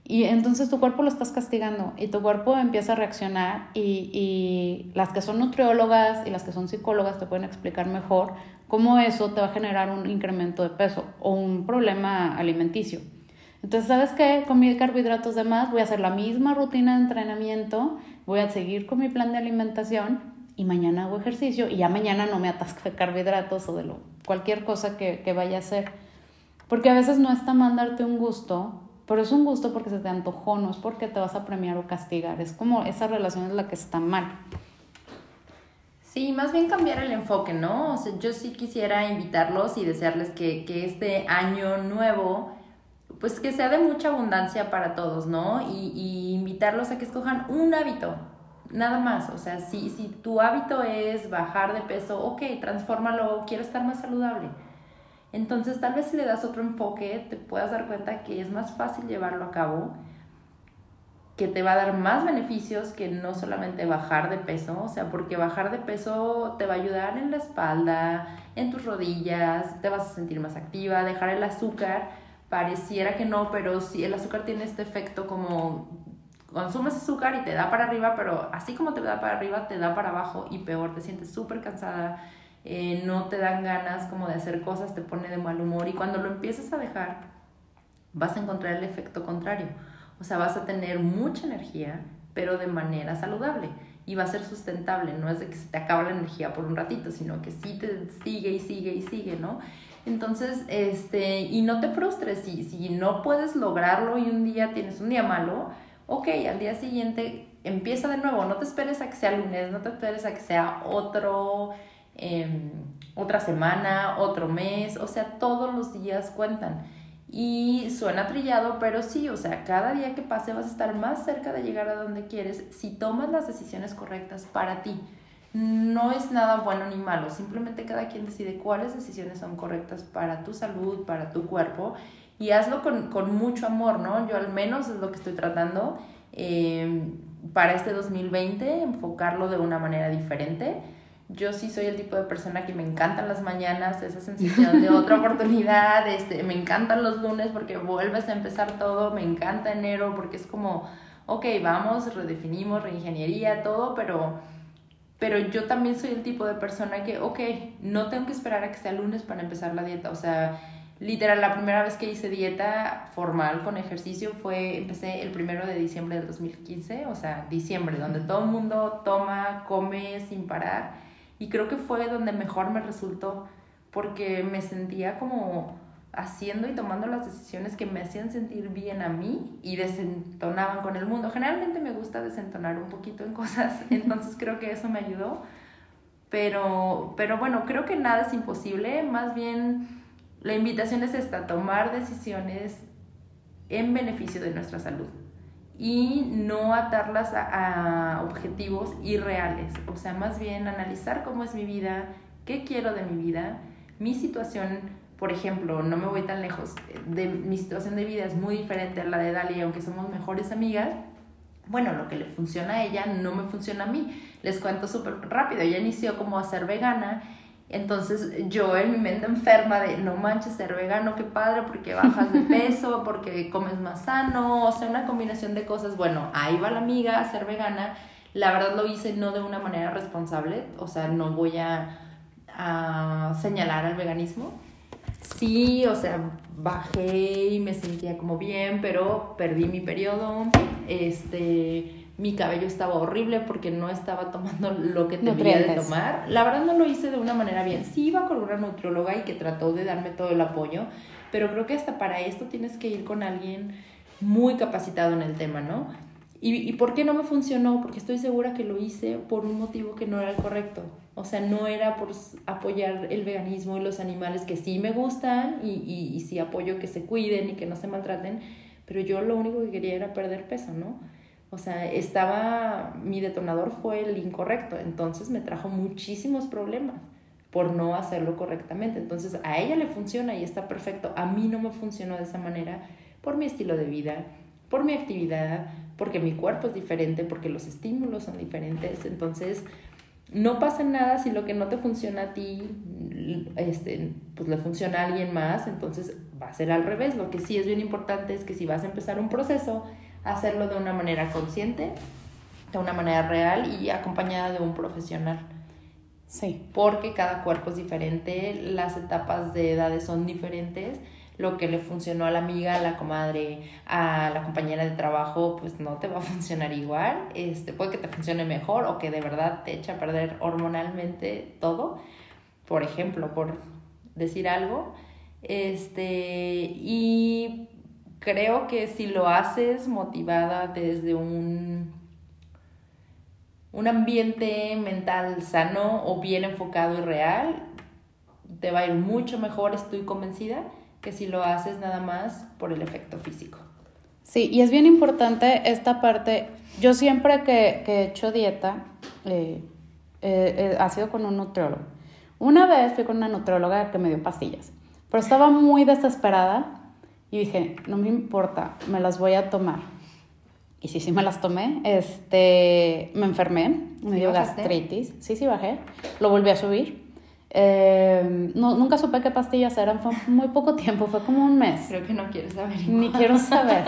Speaker 2: Y entonces tu cuerpo lo estás castigando y tu cuerpo empieza a reaccionar y, y, las que son nutriólogas y las que son psicólogas te pueden explicar mejor cómo eso te va a generar un incremento de peso o un problema alimenticio. Entonces, ¿sabes qué? Comí carbohidratos de más, voy a hacer la misma rutina de entrenamiento, voy a seguir con mi plan de alimentación y mañana hago ejercicio y ya mañana no me atasco de carbohidratos o de lo, cualquier cosa que, que vaya a hacer. Porque a veces no está mal darte un gusto, pero es un gusto porque se te antojó, no es porque te vas a premiar o castigar. Es como esa relación es la que está mal.
Speaker 1: Sí, más bien cambiar el enfoque, ¿no? O sea, yo sí quisiera invitarlos y desearles que, que este año nuevo pues que sea de mucha abundancia para todos, ¿no? Y, invitarlos a que escojan un hábito, nada más. O sea, si, si tu hábito es bajar de peso, ok, transfórmalo, quiero estar más saludable. Entonces, tal vez si le das otro enfoque, te puedas dar cuenta que es más fácil llevarlo a cabo, que te va a dar más beneficios que no solamente bajar de peso, o sea, porque bajar de peso te va a ayudar en la espalda, en tus rodillas, te vas a sentir más activa, dejar el azúcar pareciera que no, pero sí, el azúcar tiene este efecto como consumes azúcar y te da para arriba, pero así como te da para arriba, te da para abajo y peor, te sientes súper cansada, eh, no te dan ganas como de hacer cosas, te pone de mal humor y cuando lo empiezas a dejar, vas a encontrar el efecto contrario. O sea, vas a tener mucha energía, pero de manera saludable y va a ser sustentable, no es de que se te acaba la energía por un ratito, sino que sí te sigue y sigue y sigue, ¿no? Entonces, este, y no te frustres, si, si no puedes lograrlo y un día tienes un día malo, ok, al día siguiente empieza de nuevo, no te esperes a que sea lunes, no te esperes a que sea otro, em, otra semana, otro mes, o sea, todos los días cuentan. Y suena trillado, pero sí, o sea, cada día que pase vas a estar más cerca de llegar a donde quieres si tomas las decisiones correctas para ti no es nada bueno ni malo, simplemente cada quien decide cuáles decisiones son correctas para tu salud, para tu cuerpo y hazlo con, mucho amor, ¿no? Yo al menos es lo que estoy tratando em, para este 2020, enfocarlo de una manera diferente. Yo sí soy el tipo de persona que me encantan las mañanas, esa sensación de otra (laughs) oportunidad, este, me encantan los lunes porque vuelves a empezar todo, me encanta enero porque es como, ok, vamos, redefinimos, reingeniería, todo, pero pero yo también soy el tipo de persona que, ok, no tengo que esperar a que sea lunes para empezar la dieta. O sea, literal, la primera vez que hice dieta formal con ejercicio fue, empecé el primero de diciembre del 2015, o sea, diciembre, donde todo el mundo toma, come sin parar. Y creo que fue donde mejor me resultó, porque me sentía como haciendo y tomando las decisiones que me hacían sentir bien a mí y desentonaban con el mundo. Generalmente me gusta desentonar un poquito en cosas, (laughs) entonces creo que eso me ayudó. Pero, pero bueno, creo que nada es imposible, más bien la invitación es esta, tomar decisiones en beneficio de nuestra salud. Y no atarlas a, objetivos irreales. O sea, más bien analizar cómo es mi vida, qué quiero de mi vida, mi situación, por ejemplo, no me voy tan lejos, de mi situación de vida es muy diferente a la de Dali, aunque somos mejores amigas. Bueno, lo que le funciona a ella no me funciona a mí. Les cuento súper rápido. Ella inició como a ser vegana entonces yo en mi mente enferma de no manches ser vegano, qué padre, porque bajas de (laughs) peso, porque comes más sano, o sea, una combinación de cosas. Bueno, ahí va la amiga a ser vegana. La verdad lo hice no de una manera responsable, o sea, no voy a, a señalar al veganismo. Sí, o sea, bajé y me sentía como bien, pero perdí mi periodo. Este, mi cabello estaba horrible porque no estaba tomando lo que tenía de tomar. La verdad no lo hice de una manera bien. Sí iba con una nutrióloga y que trató de darme todo el apoyo, pero creo que hasta para esto tienes que ir con alguien muy capacitado en el tema, ¿no? ¿Y, ¿Y por qué no me funcionó? Porque estoy segura que lo hice por un motivo que no era el correcto. O sea, no era por apoyar el veganismo y los animales que sí me gustan y, y, y sí apoyo que se cuiden y que no se maltraten, pero yo lo único que quería era perder peso, ¿no? O sea, estaba, mi detonador fue el incorrecto, entonces me trajo muchísimos problemas por no hacerlo correctamente. Entonces a ella le funciona y está perfecto, a mí no me funcionó de esa manera por mi estilo de vida, por mi actividad, porque mi cuerpo es diferente, porque los estímulos son diferentes. Entonces, no pasa nada si lo que no te funciona a ti, este, pues le funciona a alguien más, entonces va a ser al revés. Lo que sí es bien importante es que si vas a empezar un proceso, hacerlo de una manera consciente, de una manera real y acompañada de un profesional.
Speaker 2: Sí.
Speaker 1: Porque cada cuerpo es diferente, las etapas de edades son diferentes. Lo que le funcionó a la amiga, a la comadre, a la compañera de trabajo, pues no te va a (laughs) funcionar igual. Este, puede que te funcione mejor o que de verdad te eche a perder hormonalmente todo. Por ejemplo, por decir algo. Este, y creo que si lo haces motivada desde un, un ambiente mental sano o bien enfocado y real, te va a ir mucho mejor, estoy convencida, que si lo haces nada más por el efecto físico.
Speaker 2: Sí, y es bien importante esta parte. Yo siempre que, he hecho dieta, eh, eh, ha sido con un nutriólogo. Una vez fui con una nutrióloga que me dio pastillas, pero estaba muy desesperada y dije, no me importa, me las voy a tomar. Y sí, sí me las tomé. Este, me enfermé, me dio gastritis. Sí, sí bajé. Lo volví a subir. Eh, no, nunca supe qué pastillas eran, fue muy poco tiempo, fue como un mes.
Speaker 1: Creo que no quieres saber.
Speaker 2: Ni quiero saber.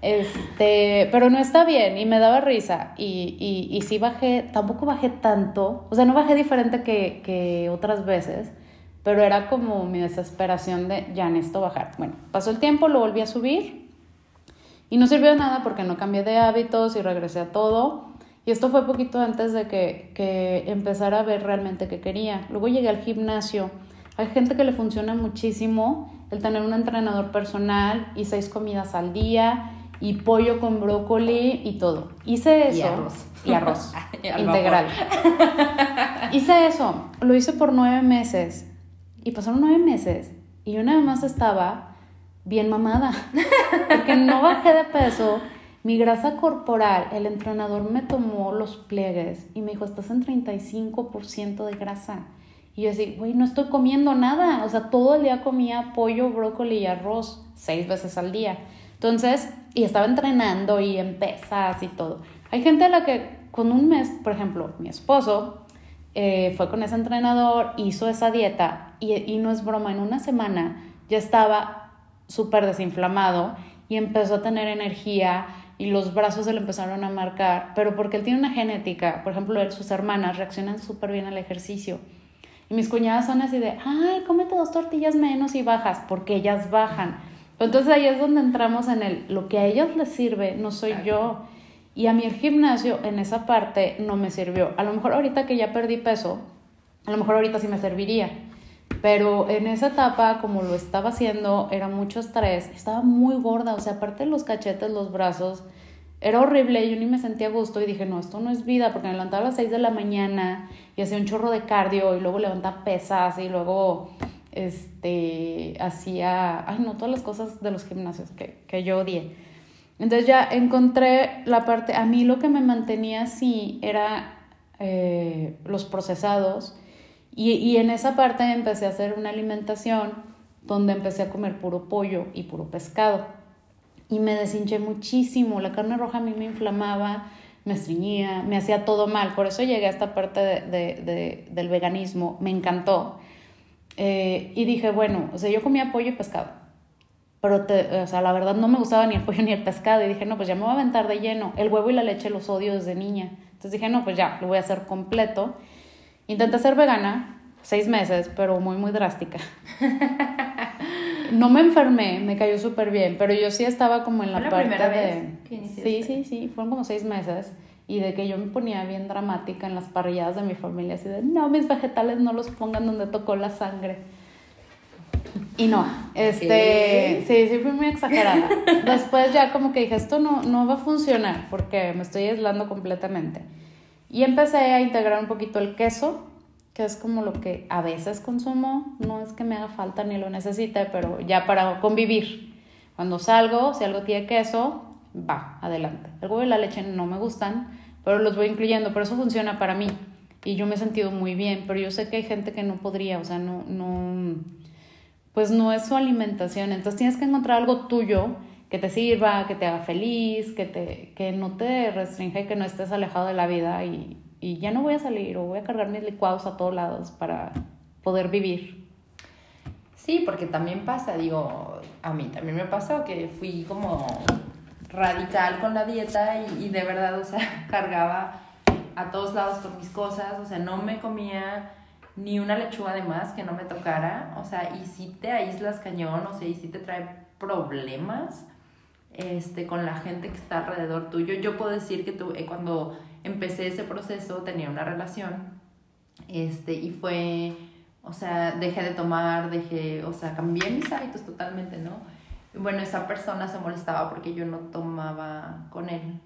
Speaker 2: Este, pero no está bien y me daba risa. Y, y, y sí bajé, tampoco bajé tanto, o sea, no bajé diferente que, que otras veces pero era como mi desesperación de ya necesito bajar. Bueno, pasó el tiempo, lo volví a subir y no sirvió de nada porque no cambié de hábitos y regresé a todo. Y esto fue poquito antes de que, que empezara a ver realmente qué quería. Luego llegué al gimnasio. Hay gente que le funciona muchísimo el tener un entrenador personal y seis comidas al día y pollo con brócoli y todo. Hice eso.
Speaker 1: Y arroz.
Speaker 2: Y arroz. (laughs) integral. (laughs) hice eso. Lo hice por nueve meses y pasaron nueve meses y yo nada más estaba bien mamada, (laughs) porque no bajé de peso. Mi grasa corporal, el entrenador me tomó los pliegues y me dijo, estás en 35% de grasa. Y yo así, güey, no estoy comiendo nada. O sea, todo el día comía pollo, brócoli y arroz, seis veces al día. Entonces, y estaba entrenando y en pesas y todo. Hay gente a la que con un mes, por ejemplo, mi esposo eh, fue con ese entrenador, hizo esa dieta y, y no es broma, en una semana ya estaba súper desinflamado y empezó a tener energía y los brazos se le empezaron a marcar, pero porque él tiene una genética, por ejemplo, sus hermanas reaccionan súper bien al ejercicio. Y mis cuñadas son así de, ay, cómete dos tortillas menos y bajas, porque ellas bajan. Entonces ahí es donde entramos en el, lo que a ellas les sirve, no soy yo. Y a mí el gimnasio en esa parte no me sirvió. A lo mejor ahorita que ya perdí peso, a lo mejor ahorita sí me serviría. Pero en esa etapa, como lo estaba haciendo, era mucho estrés. Estaba muy gorda, o sea, aparte de los cachetes, los brazos, era horrible. Yo ni me sentía a gusto y dije, no, esto no es vida, porque me levantaba a las 6 de la mañana y hacía un chorro de cardio y luego levantaba pesas y luego este, hacía, ay no, todas las cosas de los gimnasios que, que yo odié. Entonces ya encontré la parte, a mí lo que me mantenía así era eh, los procesados y, en esa parte empecé a hacer una alimentación donde empecé a comer puro pollo y puro pescado. Y me deshinché muchísimo, la carne roja a mí me inflamaba, me estreñía, me hacía todo mal, por eso llegué a esta parte de, de, del veganismo, me encantó. Eh, y dije, bueno, o sea, yo comía pollo y pescado, pero, te, o sea, la verdad no me gustaba ni el pollo (laughs) ni el pescado, y dije, no, pues ya me voy a aventar de lleno, el huevo y la leche los odio desde niña, entonces dije, no, pues ya, lo voy a hacer completo. Intenté ser vegana, seis meses, pero muy, muy drástica. no me enfermé, me cayó súper bien, pero yo sí estaba como en la, parte de... sí, sí, sí, fueron como seis meses y de que yo me ponía bien dramática en las parrilladas de mi familia, así de, no, mis vegetales no los pongan donde tocó la sangre. Y no, este, sí, sí fui muy exagerada. Después ya como que dije, esto no, no va a funcionar porque me estoy aislando completamente. Y empecé a integrar un poquito el queso, que es como lo que a veces consumo, no es que me haga falta ni lo necesite, pero ya para convivir. Cuando salgo, si algo tiene queso, va, adelante. El huevo y la leche no me gustan, pero los voy incluyendo, pero eso funciona para mí. Y yo me he sentido muy bien, pero yo sé que hay gente que no podría, o sea, no, no, pues no es su alimentación. Entonces tienes que encontrar algo tuyo que te sirva, que te haga feliz, que, te, que no te restringe y que no estés alejado de la vida y, y ya no voy a salir o voy a cargar mis licuados a todos lados para poder vivir.
Speaker 1: Sí, porque también pasa, digo, a mí también me pasó que fui como radical con la dieta y, de verdad, o sea, (laughs) cargaba a todos lados con mis cosas, o sea, no me comía ni una lechuga de más que no me tocara, o sea, y si te aíslas cañón, o sea, y si te trae problemas este, con la gente que está alrededor tuyo. Yo puedo decir que tú, eh, cuando empecé ese proceso, tenía una relación, este, y fue, o sea, dejé de tomar, dejé, o sea, cambié mis hábitos totalmente, ¿no? bueno, esa persona se molestaba porque yo no tomaba con él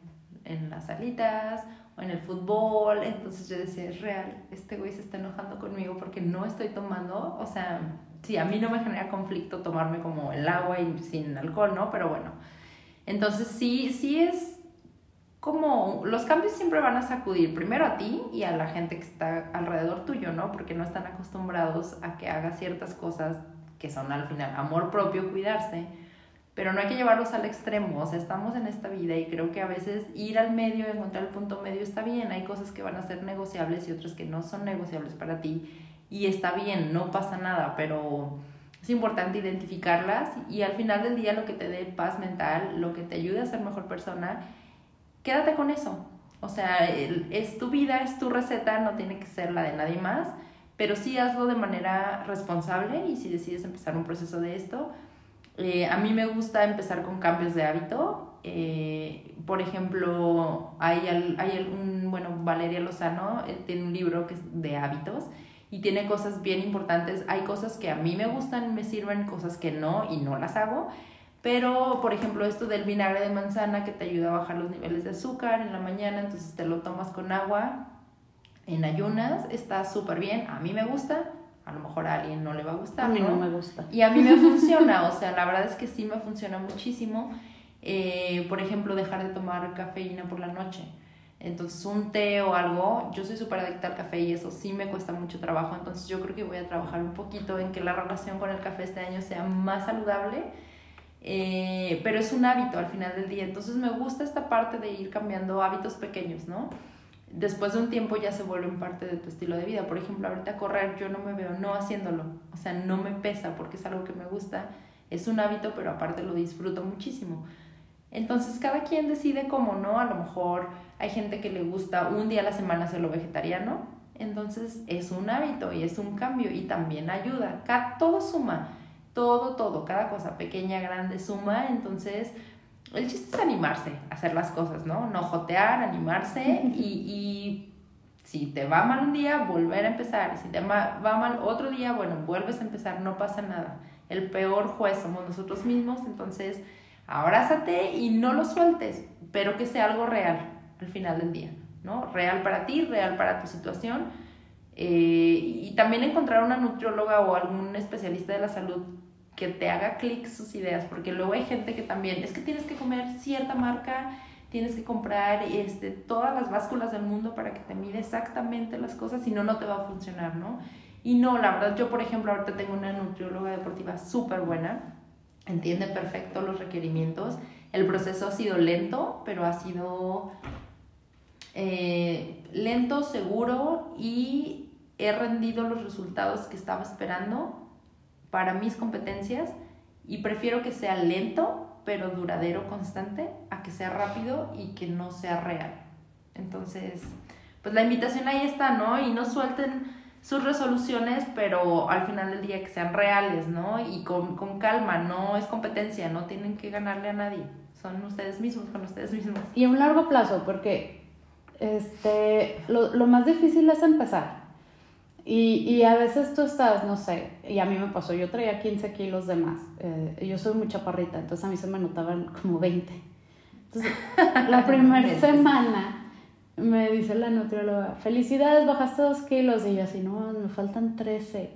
Speaker 1: en las salitas o en el fútbol, entonces yo decía, es real, este güey se está enojando conmigo porque no estoy tomando, o sea, sí, a mí no me genera conflicto tomarme como el agua y sin alcohol, ¿no? Pero bueno, entonces sí, sí es como los cambios siempre van a sacudir primero a ti y a la gente que está alrededor tuyo, ¿no? Porque no están acostumbrados a que hagas ciertas cosas que son al final amor propio, cuidarse, pero no hay que llevarlos al extremo, o sea, estamos en esta vida y creo que a veces ir al medio, encontrar el punto medio está bien, hay cosas que van a ser negociables y otras que no son negociables para ti. Y está bien, no pasa nada, pero es importante identificarlas y al final del día lo que te dé paz mental, lo que te ayude a ser mejor persona, quédate con eso. O sea, es tu vida, es tu receta, no tiene que ser la de nadie más, pero sí hazlo de manera responsable y si decides empezar un proceso de esto, eh, a mí me gusta empezar con cambios de hábito. Eh, por ejemplo, hay, hay un, bueno, Valeria Lozano eh, tiene un libro que es de hábitos y tiene cosas bien importantes. Hay cosas que a mí me gustan, me sirven, cosas que no y no las hago. Pero, por ejemplo, esto del vinagre de manzana que te ayuda a bajar los niveles de azúcar en la mañana, entonces te lo tomas con agua en ayunas, está súper bien, a mí me gusta, a lo mejor a alguien no le va a gustar.
Speaker 2: A mí no, me gusta.
Speaker 1: Y a mí me funciona, o sea, la verdad es que sí me funciona muchísimo. Eh, por ejemplo, dejar de tomar cafeína por la noche. Entonces, un té o algo, yo soy súper adicta al café y eso sí me cuesta mucho trabajo. Entonces, yo creo que voy a trabajar un poquito en que la relación con el café este año sea más saludable eh, pero es un hábito al final del día. Entonces me gusta esta parte de ir cambiando hábitos pequeños, ¿no? Después de un tiempo ya se vuelven parte de tu estilo de vida. Por ejemplo, ahorita correr yo no me veo no haciéndolo. O sea, no me pesa porque es algo que me gusta. Es un hábito, pero aparte lo disfruto muchísimo. Entonces cada quien decide cómo, ¿no? A lo mejor hay gente que le gusta un día a la semana hacerlo vegetariano. Entonces es un hábito y es un cambio y también ayuda. Todo suma todo, todo, cada cosa pequeña, grande, suma, entonces el chiste es animarse a hacer las cosas, ¿no? No jotear, animarse (laughs) y, y si te va mal un día, volver a empezar, si te va mal otro día, bueno, vuelves a empezar, no pasa nada. El peor juez somos nosotros mismos, entonces abrázate y no lo sueltes, pero que sea algo real al final del día, ¿no? Real para ti, real para tu situación. Eh, y también encontrar una nutrióloga o algún especialista de la salud que te haga clic sus ideas, porque luego hay gente que también, es que tienes que comer cierta marca, tienes que comprar este, todas las básculas del mundo para que te mide exactamente las cosas, si no, no te va a funcionar, ¿no? Y no, la verdad, yo por ejemplo ahorita tengo una nutrióloga deportiva súper buena, entiende perfecto los requerimientos, el proceso ha sido lento, pero ha sido eh, lento, seguro y he rendido los resultados que estaba esperando para mis competencias y prefiero que sea lento pero duradero, constante, a que sea rápido y que no sea real. Entonces, pues la invitación ahí está, ¿no? Y no suelten sus resoluciones, pero al final del día que sean reales, ¿no? Y con, con calma, no es competencia, no tienen que ganarle a nadie, son ustedes mismos con ustedes mismos.
Speaker 2: Y a un largo plazo, porque este, lo, lo más difícil es empezar. Y, y, a veces tú estás, no sé, y a mí me pasó, yo traía 15 kilos de más. Eh, yo soy muy chaparrita, entonces a mí se me notaban como 20. Entonces, (laughs) la primera semana me dice la nutrióloga, felicidades, bajaste 2 kilos. Y yo así, no, me faltan 13.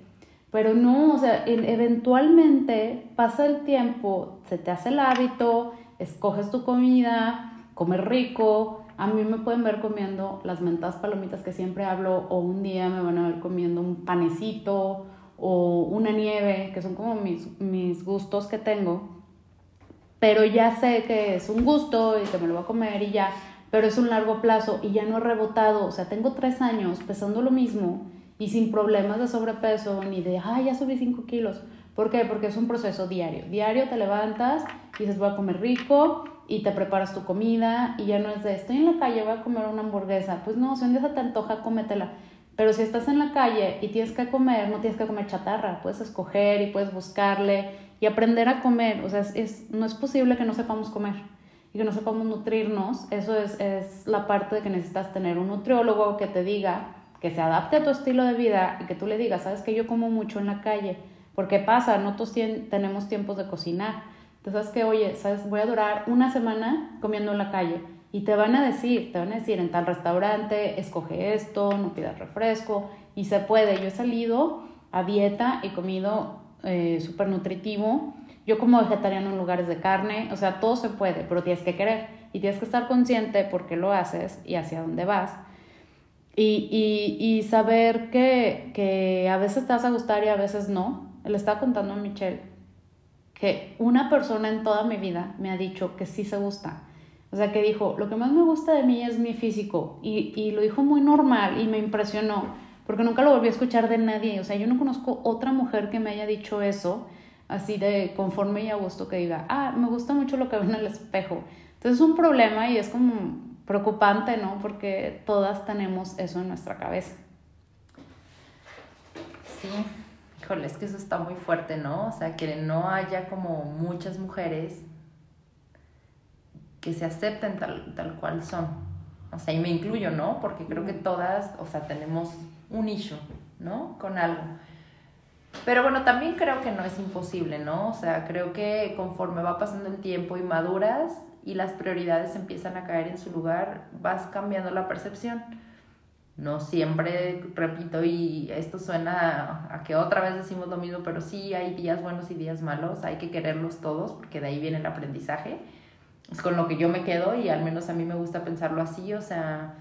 Speaker 2: Pero no, o sea, eventualmente pasa el tiempo, se te hace el hábito, escoges tu comida, comes rico, a mí me pueden ver comiendo las mentadas palomitas que siempre hablo o un día me van a ver comiendo un panecito o una nieve, que son como mis, mis gustos que tengo. Pero ya sé que es un gusto y que me lo voy a comer y ya, pero es un largo plazo y ya no he rebotado. O sea, tengo tres años pesando lo mismo y sin problemas de sobrepeso ni de, ay, ya subí cinco kilos. ¿Por qué? Porque es un proceso diario. Diario te levantas y dices, voy a comer rico y te preparas tu comida y ya no es de estoy en la calle, voy a comer una hamburguesa. Pues no, si un día se te antoja, cómetela. Pero si estás en la calle y tienes que comer, no tienes que comer chatarra, puedes escoger y puedes buscarle y aprender a comer. O sea, es, no es posible que no sepamos comer y que no sepamos nutrirnos. Eso es, es la parte de que necesitas tener un nutriólogo que te diga, que se adapte a tu estilo de vida y que tú le digas, sabes que yo como mucho en la calle. Porque pasa, no todos tenemos tiempos de cocinar entonces, que, oye, ¿sabes? Voy a durar una semana comiendo en la calle. Y te van a decir, te van a decir en tal restaurante, escoge esto, no pidas refresco. Y se puede. Yo he salido a dieta y comido eh, súper nutritivo. Yo como vegetariano en lugares de carne. O sea, todo se puede, pero tienes que querer. Y tienes que estar consciente por qué lo haces y hacia dónde vas. Y, y, saber que, que a veces te vas a gustar y a veces no. Le estaba contando a Michelle que una persona en toda mi vida me ha dicho que sí se gusta. O sea, que dijo, lo que más me gusta de mí es mi físico. Y, y lo dijo muy normal y me impresionó, porque nunca lo volví a escuchar de nadie. O sea, yo no conozco otra mujer que me haya dicho eso, así de conforme y a gusto, que diga, ah, me gusta mucho lo que veo en el espejo. Entonces es un problema y es como preocupante, ¿no? Porque todas tenemos eso en nuestra cabeza.
Speaker 1: Sí, híjole, es que eso está muy fuerte, ¿no? O sea, que no haya como muchas mujeres que se acepten tal, tal cual son. O sea, y me incluyo, ¿no? Porque creo que todas, o sea, tenemos un issue, ¿no? Con algo. Pero bueno, también creo que no es imposible, ¿no? O sea, creo que conforme va pasando el tiempo y maduras y las prioridades empiezan a caer en su lugar, vas cambiando la percepción no siempre, repito, y esto suena a, que otra vez decimos lo mismo, pero sí hay días buenos y días malos, hay que quererlos todos porque de ahí viene el aprendizaje. Es con lo que yo me quedo y al menos a mí me gusta pensarlo así, o sea,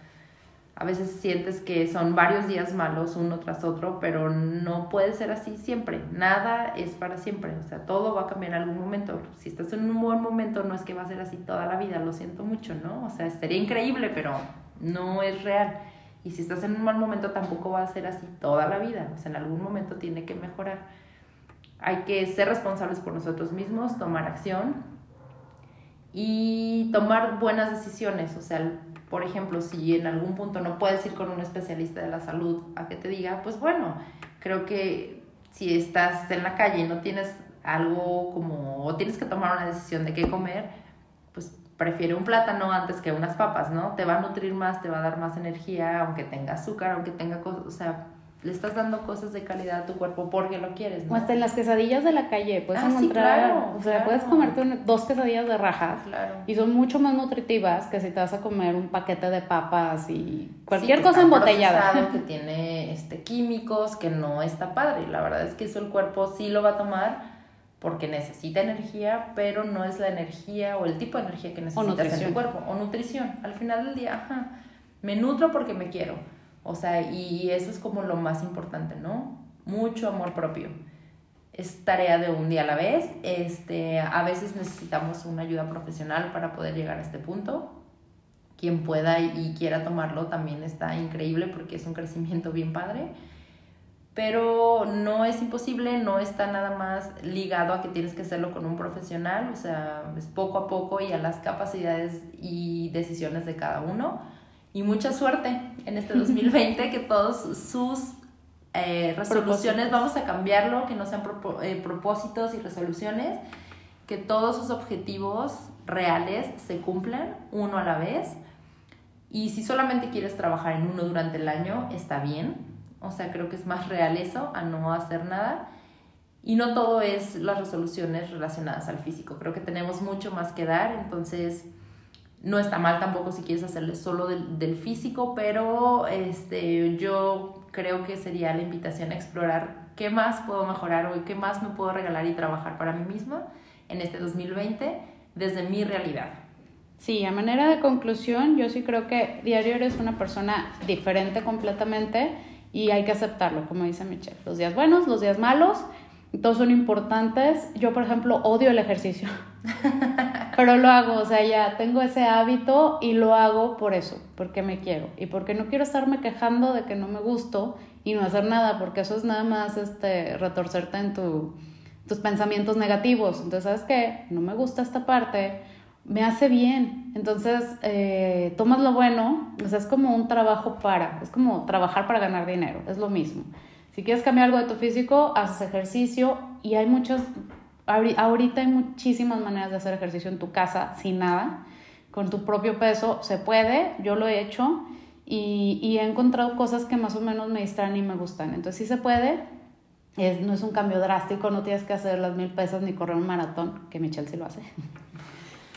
Speaker 1: a veces sientes que son varios días malos uno tras otro, pero no puede ser así siempre, nada es para siempre, o sea, todo va a cambiar en algún momento. Si estás en un buen momento, no es que va a ser así toda la vida, lo siento mucho, ¿no? O sea, sería increíble, pero no es real. Y si estás en un mal momento tampoco va a ser así toda la vida, o sea, en algún momento tiene que mejorar. Hay que ser responsables por nosotros mismos, tomar acción y tomar buenas decisiones, o sea, por ejemplo, si en algún punto no puedes ir con un especialista de la salud a que te diga, pues bueno, creo que si estás en la calle y no tienes algo como, o tienes que tomar una decisión de qué comer, prefiere un plátano antes que unas papas, ¿no? Te va a nutrir más, te va a dar más energía, aunque tenga azúcar, aunque tenga cosas, le estás dando cosas de calidad a tu cuerpo porque lo quieres, ¿no?
Speaker 2: O hasta en las quesadillas de la calle puedes ah, encontrar, o sea, puedes comerte dos quesadillas de rajas claro. y son mucho más nutritivas que si te vas a comer un paquete de papas y cualquier cosa embotellada.
Speaker 1: que (laughs) tiene este químicos, que no está padre, la verdad es que eso el cuerpo sí lo va a tomar porque necesita energía, pero no es la energía o el tipo de energía que necesitas en tu cuerpo. O nutrición. Al final del día, ajá, me nutro porque me quiero. O sea, y eso es como lo más importante, ¿no? Mucho amor propio. Es tarea de un día a la vez. Este, a veces necesitamos una ayuda profesional para poder llegar a este punto. Quien pueda y quiera tomarlo también está increíble porque es un crecimiento bien padre pero no es imposible, no está nada más ligado a que tienes que hacerlo con un profesional, o sea, es poco a poco y a las capacidades y decisiones de cada uno. Y mucha suerte en este 2020, que todos sus eh, resoluciones vamos a cambiarlo, que no sean eh, propósitos y resoluciones, que todos sus objetivos reales se cumplan uno a la vez. Y si solamente quieres trabajar en uno durante el año, está bien, o sea, creo que es más real eso a no hacer nada. Y no todo es las resoluciones relacionadas al físico. Creo que tenemos mucho más que dar, entonces no está mal tampoco si quieres hacerle solo del, del físico, pero este, yo creo que sería la invitación a explorar qué más puedo mejorar hoy, qué más me puedo regalar y trabajar para mí misma en este 2020 desde mi realidad.
Speaker 2: Sí, a manera de conclusión, yo sí creo que diario eres una persona diferente completamente y hay que aceptarlo, como dice Michelle. Los días buenos, los días malos, todos son importantes. Yo, por ejemplo, odio el ejercicio, (laughs) pero lo hago, o sea, ya tengo ese hábito y lo hago por eso, porque me quiero y porque no quiero estarme quejando de que no me gusto y no hacer nada, porque eso es nada más este, retorcerte en tu, tus pensamientos negativos. Entonces, ¿sabes qué? No me gusta esta parte me hace bien. Entonces, eh, tomas lo bueno, o sea, es como un trabajo para, es como trabajar para ganar dinero, es lo mismo. Si quieres cambiar algo de tu físico, haces ejercicio y hay muchas, ahorita hay muchísimas maneras de hacer ejercicio en tu casa sin nada, con tu propio peso, se puede, yo lo he hecho y, y he encontrado cosas que más o menos me distraen y me gustan. Entonces, sí se puede, es, no es un cambio drástico, no tienes que hacer las mil pesas ni correr un maratón, que Michelle sí lo hace. (laughs)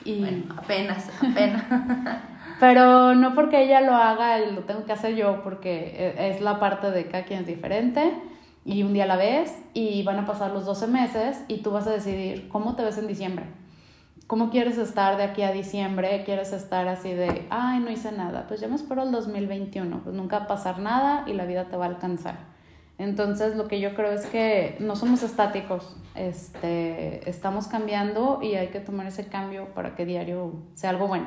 Speaker 1: Y... Bueno, apenas, apenas. (laughs)
Speaker 2: Pero no porque ella lo haga, lo tengo que hacer yo, porque e, es la parte de cada quien es diferente y un día a la vez y van a pasar los 12 meses y tú vas a decidir cómo te ves en diciembre. ¿Cómo quieres estar de aquí a diciembre? ¿Quieres estar así de, ay, no hice nada? Pues ya me espero el 2021, pues nunca va a pasar nada y la vida te va a alcanzar. Entonces, lo que yo creo es que no somos estáticos, este, estamos cambiando y hay que tomar ese cambio para que diario sea algo bueno.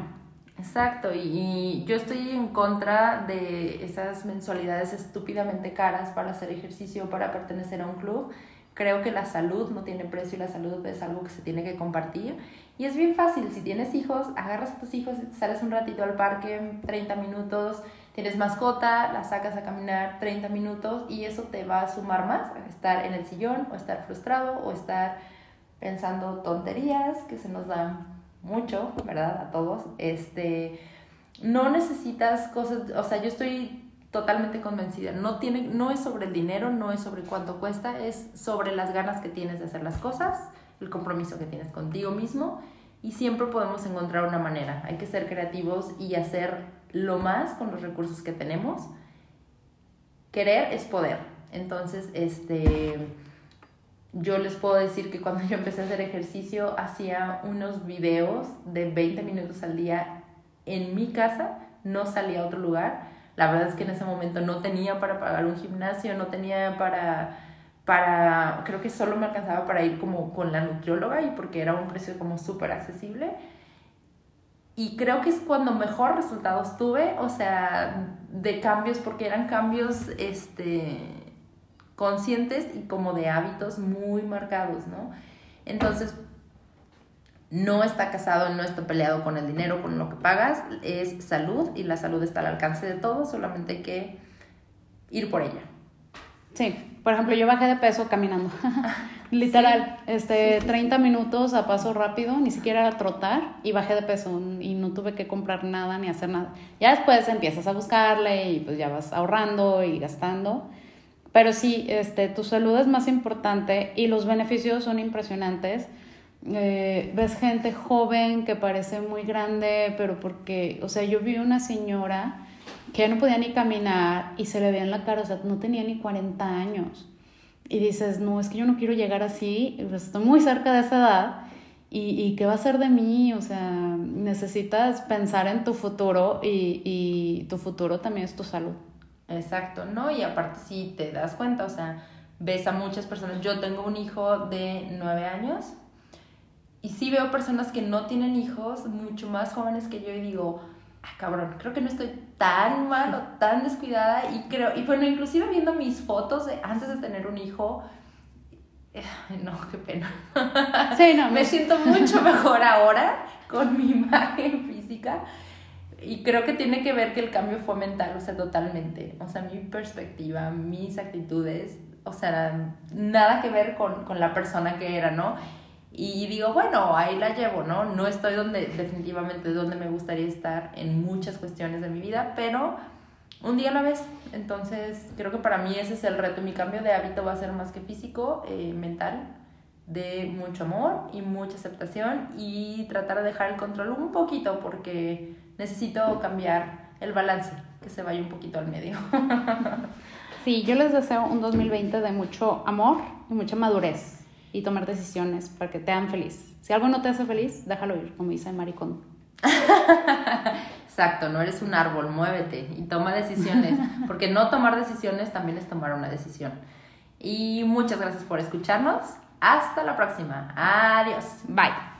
Speaker 1: Exacto, y, yo estoy en contra de esas mensualidades estúpidamente caras para hacer ejercicio, para pertenecer a un club. Creo que la salud no tiene precio y la salud es algo que se tiene que compartir. Y es bien fácil, si tienes hijos, agarras a tus hijos, sales un ratito al parque, 30 minutos, tienes mascota, la sacas a caminar 30 minutos y eso te va a sumar más estar en el sillón o estar frustrado o estar pensando tonterías que se nos dan mucho, ¿verdad? A todos. Este, no necesitas cosas, o sea, yo estoy totalmente convencida, no, tiene, no es sobre el dinero, no es sobre cuánto cuesta, es sobre las ganas que tienes de hacer las cosas, el compromiso que tienes contigo mismo y siempre podemos encontrar una manera. Hay que ser creativos y hacer lo más con los recursos que tenemos. Querer es poder. Entonces, este, yo les puedo decir que cuando yo empecé a hacer ejercicio, hacía unos videos de 20 minutos al día en mi casa, no salía a otro lugar. La verdad es que en ese momento no tenía para pagar un gimnasio, no tenía para, para, creo que solo me alcanzaba para ir como con la nutrióloga y porque era un precio como súper accesible y creo que es cuando mejor resultados tuve, o sea, de cambios, porque eran cambios este, conscientes y como de hábitos muy marcados, ¿no? Entonces, no está casado, no está peleado con el dinero, con lo que pagas, es salud y la salud está al alcance de todos, solamente hay que ir por ella.
Speaker 2: Sí, por ejemplo, yo bajé de peso caminando. (laughs) Literal, este, 30 minutos a paso rápido, ni siquiera a trotar y bajé de peso y no tuve que comprar nada ni hacer nada. Ya después empiezas a buscarle y pues ya vas ahorrando y gastando. Pero sí, este, tu salud es más importante y los beneficios son impresionantes. Eh, ves gente joven que parece muy grande, pero porque, o sea, yo vi una señora que ya no podía ni caminar y se le veía en la cara, o sea, no tenía ni 40 años y dices, no, es que yo no quiero llegar así, pues, estoy muy cerca de esa edad. ¿Y, y qué va a ser de mí? O sea, necesitas pensar en tu futuro y, y tu futuro también es tu salud.
Speaker 1: Exacto, ¿no? Y aparte si te das cuenta, o sea, ves a muchas personas, yo tengo un hijo de nueve años y sí veo personas que no tienen hijos, mucho más jóvenes que yo y digo, ah, cabrón, creo que no estoy tan mal o tan descuidada y creo, y bueno, inclusive viendo mis fotos de antes de tener un hijo, no, qué pena.
Speaker 2: Sí, no, (laughs)
Speaker 1: me siento mucho mejor ahora con mi (laughs) imagen física y creo que tiene que ver que el cambio fue mental, o sea, totalmente. O sea, mi perspectiva, mis actitudes, o sea, nada que ver con, con la persona que era, ¿no? Y digo, bueno, ahí la llevo, ¿no? No estoy donde, definitivamente, donde me gustaría estar en muchas cuestiones de mi vida, pero un día a la vez. Entonces, creo que para mí ese es el reto. Mi cambio de hábito va a ser más que físico, eh, mental, de mucho amor y mucha aceptación y tratar de dejar el control un poquito porque necesito cambiar el balance, que se vaya un poquito al medio. (laughs)
Speaker 2: sí, yo les deseo un 2020 de mucho amor y mucha madurez y tomar decisiones para que te hagan feliz. Si algo no te hace feliz, déjalo ir, como dice Maricón. (laughs)
Speaker 1: Exacto, no eres un árbol, muévete y toma decisiones, (laughs) porque no tomar decisiones también es tomar una decisión. Y muchas gracias por escucharnos. Hasta la próxima. Adiós.
Speaker 2: Bye.